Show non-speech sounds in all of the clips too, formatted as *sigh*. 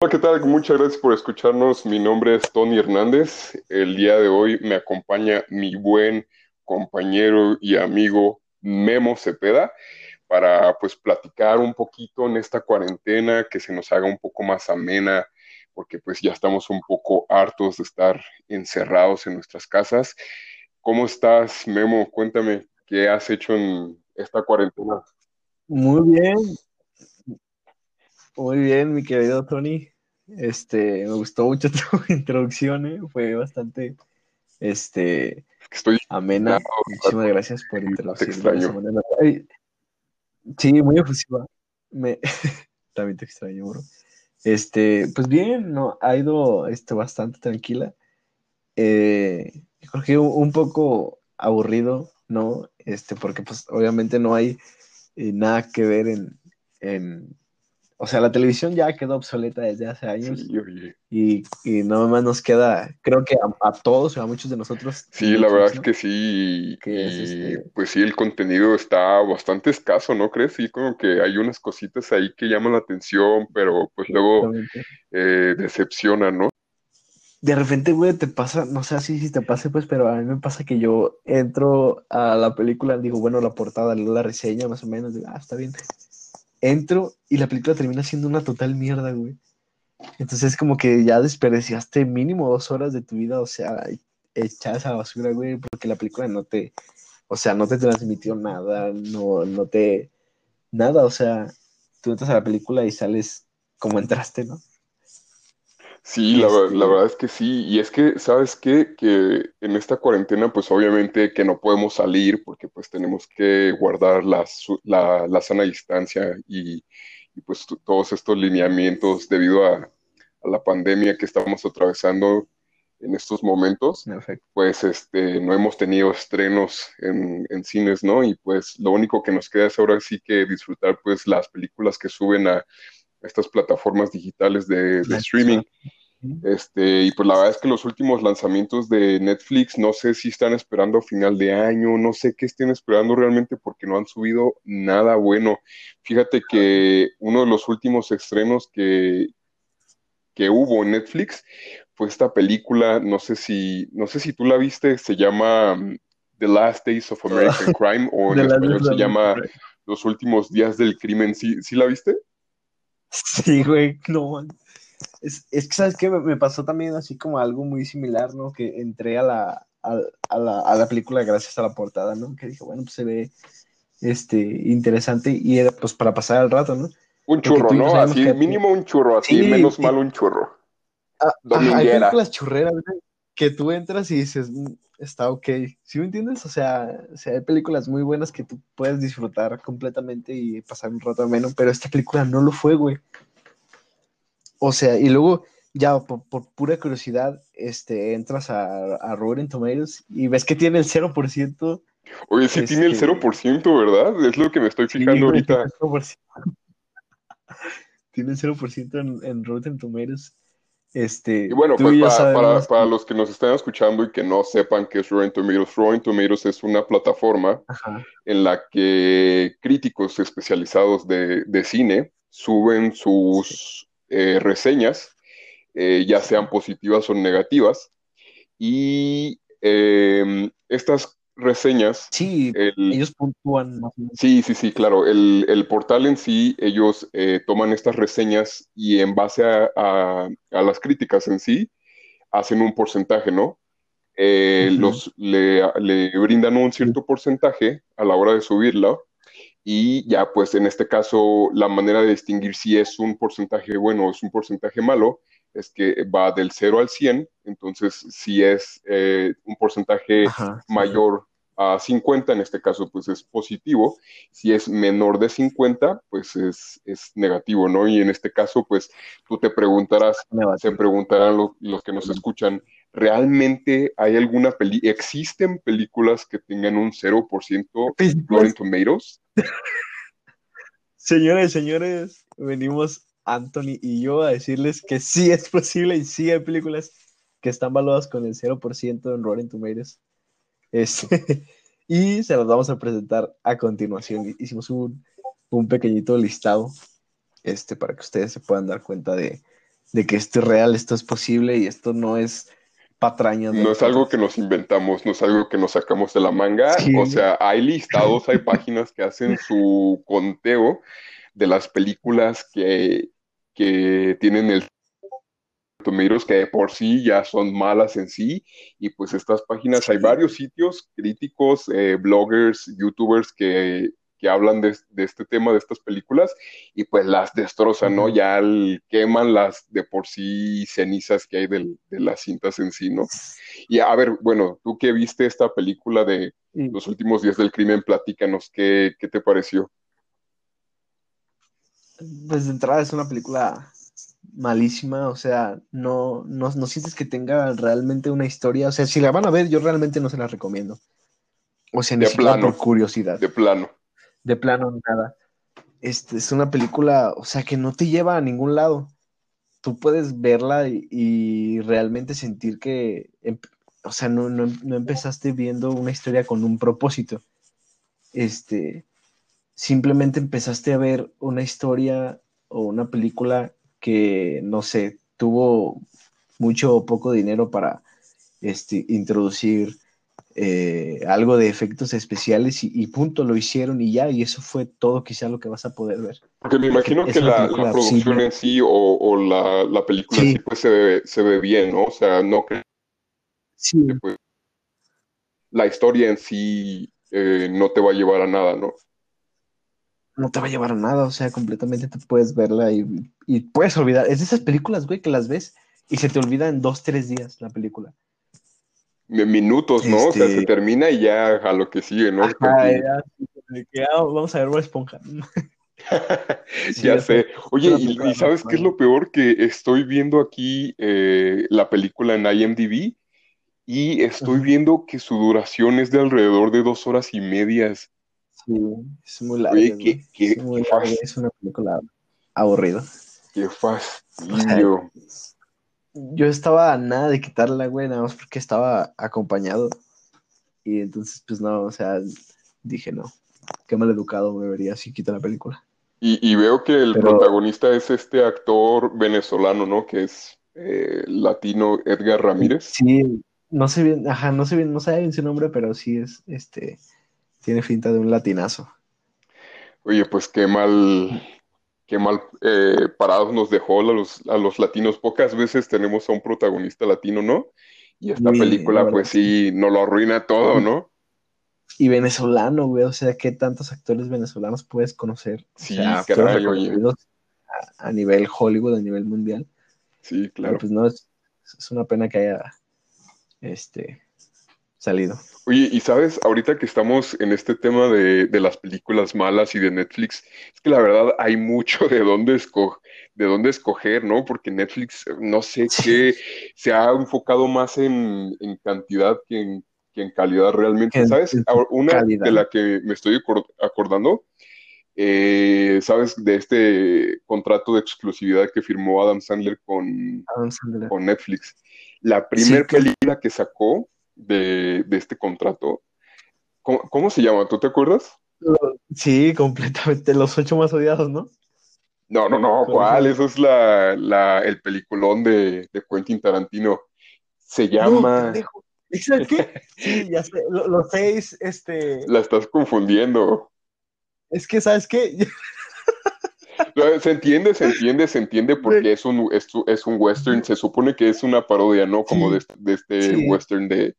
Hola, ¿qué tal? Muchas gracias por escucharnos. Mi nombre es Tony Hernández. El día de hoy me acompaña mi buen compañero y amigo Memo Cepeda para pues platicar un poquito en esta cuarentena, que se nos haga un poco más amena, porque pues ya estamos un poco hartos de estar encerrados en nuestras casas. ¿Cómo estás, Memo? Cuéntame, ¿qué has hecho en esta cuarentena? Muy bien, muy bien, mi querido Tony. Este, me gustó mucho *laughs* tu introducción, ¿eh? fue bastante, este, Estoy amena. Muchísimas gracias por introducir. Te extraño. Sí, muy efusiva. Me... *laughs* También te extraño, bro. Este, pues bien, no, ha ido este, bastante tranquila. Eh, creo que un poco aburrido, ¿no? Este, porque pues obviamente no hay eh, nada que ver en, en, o sea, la televisión ya quedó obsoleta desde hace años Sí, oye. y, y nada más nos queda, creo que a, a todos o a muchos de nosotros. Sí, la verdad es ¿no? que sí, y, es, este- pues sí, el contenido está bastante escaso, ¿no crees? Sí, como que hay unas cositas ahí que llaman la atención, pero pues luego eh, decepcionan, ¿no? De repente, güey, te pasa, no sé así si te pase, pues, pero a mí me pasa que yo entro a la película, digo, bueno, la portada, leo la reseña, más o menos, digo, ah, está bien. Entro y la película termina siendo una total mierda, güey. Entonces, como que ya desperdiciaste mínimo dos horas de tu vida, o sea, echadas a la basura, güey, porque la película no te, o sea, no te transmitió nada, no, no te, nada, o sea, tú entras a la película y sales como entraste, ¿no? Sí, la, ver- Este- la verdad es que sí. Y es que, ¿sabes qué? Que en esta cuarentena, pues obviamente que no podemos salir porque pues tenemos que guardar la, la, la sana distancia y, y, pues todos estos lineamientos debido a, a la pandemia que estamos atravesando en estos momentos. En efecto. pues este, no hemos tenido estrenos en, en cines, ¿no? Y pues lo único que nos queda es ahora sí que disfrutar pues las películas que suben a estas plataformas digitales de, streaming. Este, y pues la verdad es que los últimos lanzamientos de Netflix, no sé si están esperando final de año, no sé qué estén esperando realmente porque no han subido nada bueno. Fíjate que uno de los últimos estrenos que, que hubo en Netflix fue esta película, no sé si, no sé si tú la viste, se llama mm, The Last Days of American *laughs* Crime o en español se llama Los últimos días del crimen. ¿Sí, sí la viste? Sí, güey, no. Es, es que, ¿sabes qué? Me, me pasó también así como algo muy similar, ¿no? Que entré a la, a, a la, a la película gracias a la portada, ¿no? Que dije, bueno, pues se ve este, interesante y era pues para pasar el rato, ¿no? Un churro, ¿no? Así, que- mínimo un churro, así, Sí, menos sí. mal un churro. Ah, ajá, hay películas churreras, güey, que tú entras y dices, "Mm, está ok. ¿Sí me entiendes? O sea, o sea, hay películas muy buenas que tú puedes disfrutar completamente y pasar un rato ameno, pero esta película no lo fue, güey. O sea, y luego, ya por, por pura curiosidad, este, entras a, a Rotten Tomatoes y ves que tiene el 0%. Oye, sí tiene el Este- 0%, ¿verdad? Es lo que me estoy fijando ahorita. tiene el 0%. *laughs* Tiene el 0% en, en Rotten Tomatoes. Este, Y bueno, pues para, sabemos los que nos están escuchando y que no sepan qué es Rotten Tomatoes, Rotten Tomatoes es una plataforma Ajá. en la que críticos especializados de, de cine suben sus eh, reseñas, eh, ya sean positivas o negativas, y eh, estas reseñas, Sí, el, ellos puntúan más o menos. Sí, sí, sí, claro. El, el portal en sí, ellos eh, toman estas reseñas y en base a, a- a las críticas en sí, hacen un porcentaje, ¿no? Eh, los, le, le brindan un cierto porcentaje a la hora de subirla y ya, pues en este caso, la manera de distinguir si es un porcentaje bueno o es un porcentaje malo es que va del 0 al 100, entonces si es eh, un porcentaje Ajá, mayor a 50, en este caso pues es positivo, si es menor de 50, pues es, es negativo, ¿no? Y en este caso pues tú te preguntarás, se preguntarán lo- los que nos escuchan, ¿realmente hay alguna peli, existen películas que tengan un 0% en Rotten Tomatoes? Señores, señores, venimos Anthony y yo a decirles que sí es posible y sí hay películas que están valuadas con el 0% en Rotten Tomatoes. Este, *laughs* y se las vamos a presentar a continuación. Hicimos un, un pequeñito listado este, para que ustedes se puedan dar cuenta de, de que esto es real, esto es posible y esto no es patraña. No es algo que nos inventamos, no es algo que nos sacamos de la manga. O sea, hay listados, hay páginas que hacen su conteo de las películas que, que tienen el Tomatoes que de por sí ya son malas en sí, y pues estas páginas, hay varios sitios críticos, eh, bloggers, youtubers que, hablan de, este tema, de estas películas, y pues las destrozan, ¿no? Ya queman las de por sí cenizas que hay de las cintas en sí, ¿no? Y a ver, bueno, tú que viste esta película de los últimos días del crimen, platícanos, ¿qué, qué te pareció? Pues de entrada es una película malísima, o sea, no, no, no sientes que tenga realmente una historia, o sea, si la van a ver, yo realmente no se la recomiendo. O sea, ni de plano, por curiosidad. De plano. De plano, nada. Este, es una película, o sea, que no te lleva a ningún lado. Tú puedes verla y, realmente sentir que, em, o sea, no, no, no, empezaste viendo una historia con un propósito. Este, simplemente empezaste a ver una historia o una película que, no sé, tuvo mucho o poco dinero para este, introducir eh, algo de efectos especiales y, punto, lo hicieron y ya, y eso fue todo quizá lo que vas a poder ver. Porque me imagino que la, producción en sí o, la, película sí. pues se ve, se ve bien, ¿no? O sea, no creo sí. que pues, la historia en sí eh, no te va a llevar a nada, ¿no? No te va a llevar a nada, o sea, completamente te puedes verla y, puedes olvidar. Es de esas películas, güey, que las ves y se te olvida en dos, tres días la película. Minutos, ¿no? O sea, se este termina y ya a lo que sigue, ¿no? ya, vamos a ver una esponja. *laughs* ya sé. Oye, y, ¿sabes qué es lo peor? Que estoy viendo aquí eh, la película en IMDb y estoy viendo que su duración es de alrededor de dos horas y medias. Sí, es muy larga. es, una película aburrida. Qué fastidio. yo estaba a nada de quitarla, güey, nada más porque estaba acompañado. Y entonces, pues no, o sea, dije no. Qué mal educado me vería si quita la película. Y, veo que el protagonista es este actor venezolano, ¿no? Que es eh, latino Edgar Ramírez. Sí, no sé bien, ajá, no sé bien, no sé bien su nombre, pero sí es este tiene finta de un latinazo. Oye, pues qué mal, qué mal eh, parados nos dejó a los, a los latinos. Pocas veces tenemos a un protagonista latino, ¿no? Y esta película, pues sí, nos lo arruina todo, ¿no? Y venezolano, güey, o sea, ¿qué tantos actores venezolanos puedes conocer? Sí, caray, oye. A, nivel Hollywood, a nivel mundial. Sí, claro. pues no, es, es una pena que haya este, salido. Oye, y sabes, ahorita que estamos en este tema de, las películas malas y de Netflix, es que la verdad hay mucho de dónde, de dónde escoger, ¿no? Porque Netflix, no sé qué, se ha enfocado más en, cantidad que en, calidad realmente. ¿Sabes? Una de la que me estoy acordando, eh, ¿sabes? De este contrato de exclusividad que firmó Adam Sandler con, con Netflix. La primera película que sacó de, este contrato. ¿Cómo, se llama? ¿Tú te acuerdas? Sí, completamente. Los ocho más odiados, ¿no? No, no, no. ¿Cuál? Eso es la, el peliculón de, de Quentin Tarantino. Se llama. qué? *laughs* Sí, ya sé. Los seis, este. La estás confundiendo. Es que, ¿sabes qué? *laughs* Se entiende, se entiende, se entiende porque es un, es, un western, se supone que es una parodia, ¿no? Como de, este western de...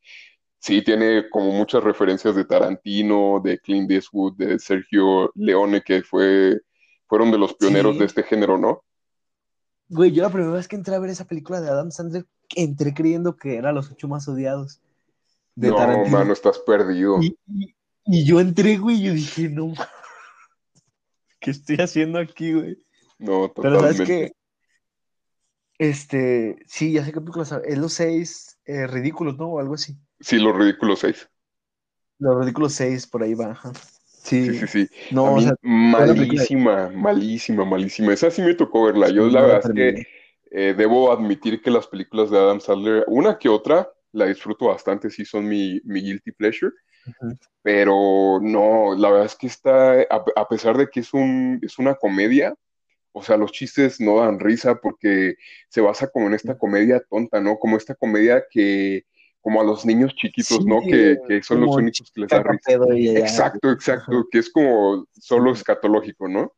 Sí, tiene como muchas referencias de Tarantino, de Clint Eastwood, de Sergio Leone, que fue, fueron de los pioneros de este género, ¿no? Güey, yo la primera vez que entré a ver esa película de Adam Sandler, entré creyendo que era los ocho más odiados. De no, mano, estás perdido. Y, y, yo entré, güey, y yo dije, no, ¿qué estoy haciendo aquí, güey? No, totalmente. Pero sabes que, este, sí, ya sé qué película es los seis eh, ridículos, ¿no? O algo así. Sí, los ridículos seis. Los ridículos seis, por ahí va, Sí, sí, sí. No, malísima, malísima, malísima. Esa sí me tocó verla. Yo la verdad es que eh, debo admitir que las películas de Adam Sandler, una que otra, la disfruto bastante, sí son mi, mi guilty pleasure. Pero no, la verdad es que está, a, pesar de que es, un, es una comedia, o sea, los chistes no dan risa porque se basa como en esta comedia tonta, ¿no? Como esta comedia que, como a los niños chiquitos, ¿no? Que, que son los únicos que les da risa. Exacto, exacto, que es como solo escatológico, ¿no?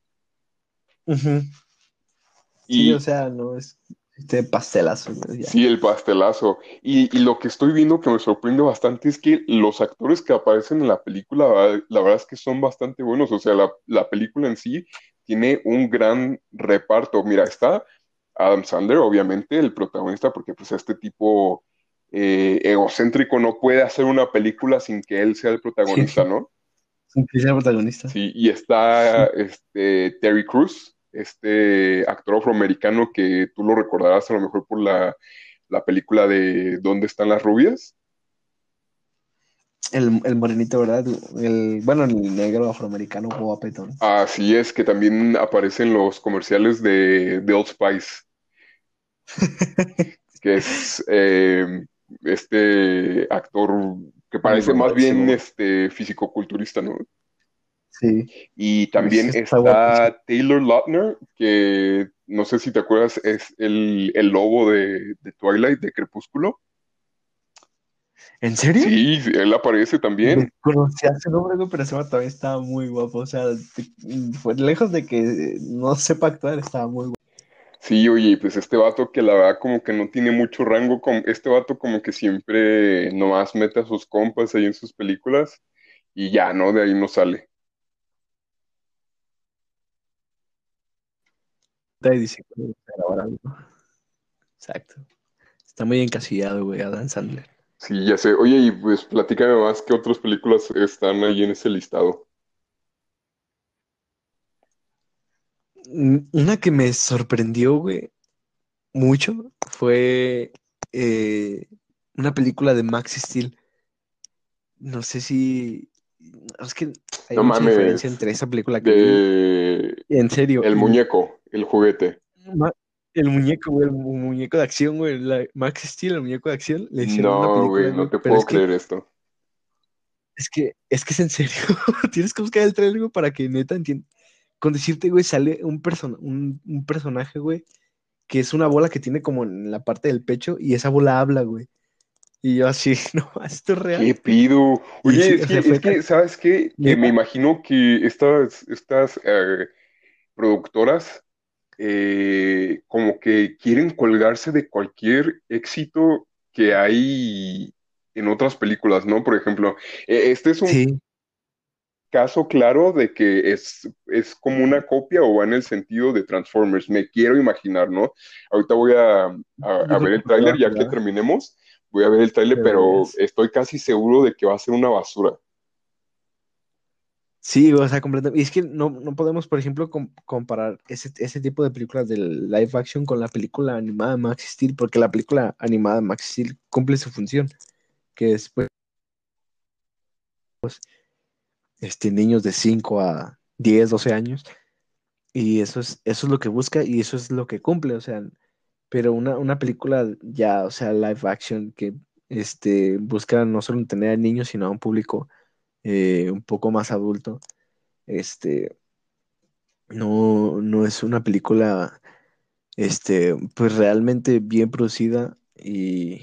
y, o sea, no es este pastelazo. Sí, el pastelazo. Y, lo que estoy viendo que me sorprende bastante es que los actores que aparecen en la película, la verdad es que son bastante buenos. O sea, la, película en sí tiene un gran reparto. Mira, está Adam Sandler, obviamente, el protagonista, porque pues este tipo eh, egocéntrico no puede hacer una película sin que él sea el protagonista, ¿no? Sin que sea el protagonista. Sí, y está este, Terry Cruz, este actor afroamericano que tú lo recordarás a lo mejor por la, película de ¿Dónde están las rubias? El, el, morenito, ¿verdad? El, bueno, el negro afroamericano guapetón. Así es, que también aparece en los comerciales de, de Old Spice. *laughs* que es eh, este actor que parece más bien este físico-culturista, ¿no? Y también está, Taylor Lautner, que no sé si te acuerdas, es el, lobo de, Twilight, de Crepúsculo. ¿En serio? Sí, él aparece también. Conocía ese nombre, pero ese todavía estaba muy guapo. O sea, fue lejos de que no sepa actuar, estaba muy guapo. Sí, oye, pues este vato que la verdad como que no tiene mucho rango, este vato como que siempre nomás mete a sus compas ahí en sus películas y ya, ¿no? De ahí no sale. Exacto. Está muy encasillado, güey, Adam Sandler. Sí, ya sé. Oye, y pues platícame más qué otras películas están ahí en ese listado. Mm, una que me sorprendió, güey, mucho fue eh, una película de Max Steel. No sé si. Es que hay mucha diferencia entre esa película que En serio. El muñeco. El juguete. El muñeco, güey, el muñeco de acción, güey, Max Steel, el muñeco de acción, le hicieron no, güey, no te puedo creer esto. Es que, es que es en serio, *laughs* tienes que buscar el trailer, güey, para que neta entienda. Con decirte, güey, sale un, un, un, personaje, güey, que es una bola que tiene como en la parte del pecho y esa bola habla, güey. Y yo así, *laughs* no, esto es real. ¿Qué pido? Oye, es, que, es que, ¿sabes qué? Que me imagino que estas, estas eh, productoras eh, como que quieren colgarse de cualquier éxito que hay en otras películas, ¿no? Por ejemplo, e, este es un caso claro de que es, es como una copia o va en el sentido de Transformers, me quiero imaginar, ¿no? Ahorita voy a, ver el tráiler, ya que terminemos, voy a ver el tráiler, pero estoy casi seguro de que va a ser una basura. Sí, o sea, completamente. Y es que no, podemos, por ejemplo, comparar ese, tipo de películas de live action con la película animada Max Steel, porque la película animada Max Steel cumple su función, que es pues, este, niños de 5 a 10, 12 años, y eso es, eso es lo que busca y eso es lo que cumple, o sea, pero una, una película ya, o sea, live action que este, busca no solo tener a niños, sino a un público eh, un poco más adulto, este, no, no es una película, este, pues realmente bien producida y,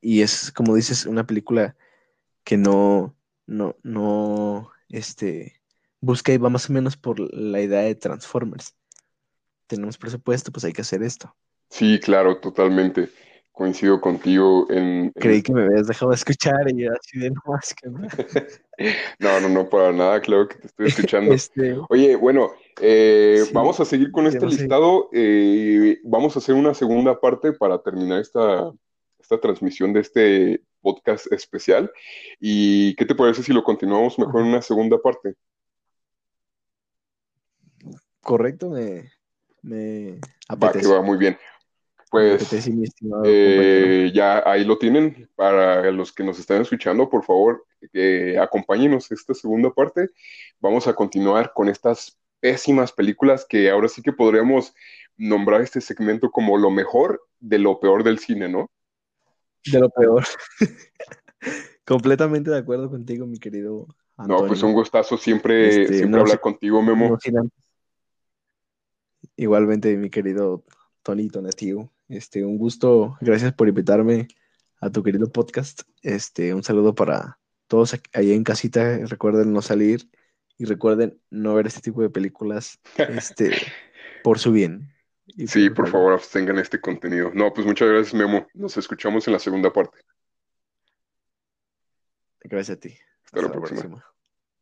y es, como dices, una película que no, no, no, este, busca y va más o menos por la idea de Transformers. Tenemos presupuesto, pues hay que hacer esto. Sí, claro, totalmente coincido contigo en... Creí que me habías dejado de escuchar y así de no más que *laughs* no, no, no, para nada, claro que te estoy escuchando. *laughs* Este, Oye, bueno, eh, vamos a seguir con este listado. Eh, vamos a hacer una segunda parte para terminar esta, esta transmisión de este podcast especial. ¿Y qué te parece si lo continuamos mejor en una segunda parte? Correcto, me, me apetece. Va, que va, muy bien. Pues eh, ya ahí lo tienen. Para los que nos están escuchando, por favor, eh, acompáñenos esta segunda parte. Vamos a continuar con estas pésimas películas que ahora sí que podríamos nombrar este segmento como lo mejor de lo peor del cine, ¿no? De lo peor. *laughs* Completamente de acuerdo contigo, mi querido. No, pues un gustazo siempre, este, siempre hablar contigo, Memo. igualmente, mi querido Tony Tonatiu. Este, un gusto, gracias por invitarme a tu querido podcast. Este, un saludo para todos allá en casita. Recuerden no salir y recuerden no ver este tipo de películas *laughs* este, por su bien. sí, por favor, abstengan este contenido. No, pues muchas gracias, Memo. Nos escuchamos en la segunda parte. Gracias a ti. Hasta, la próxima.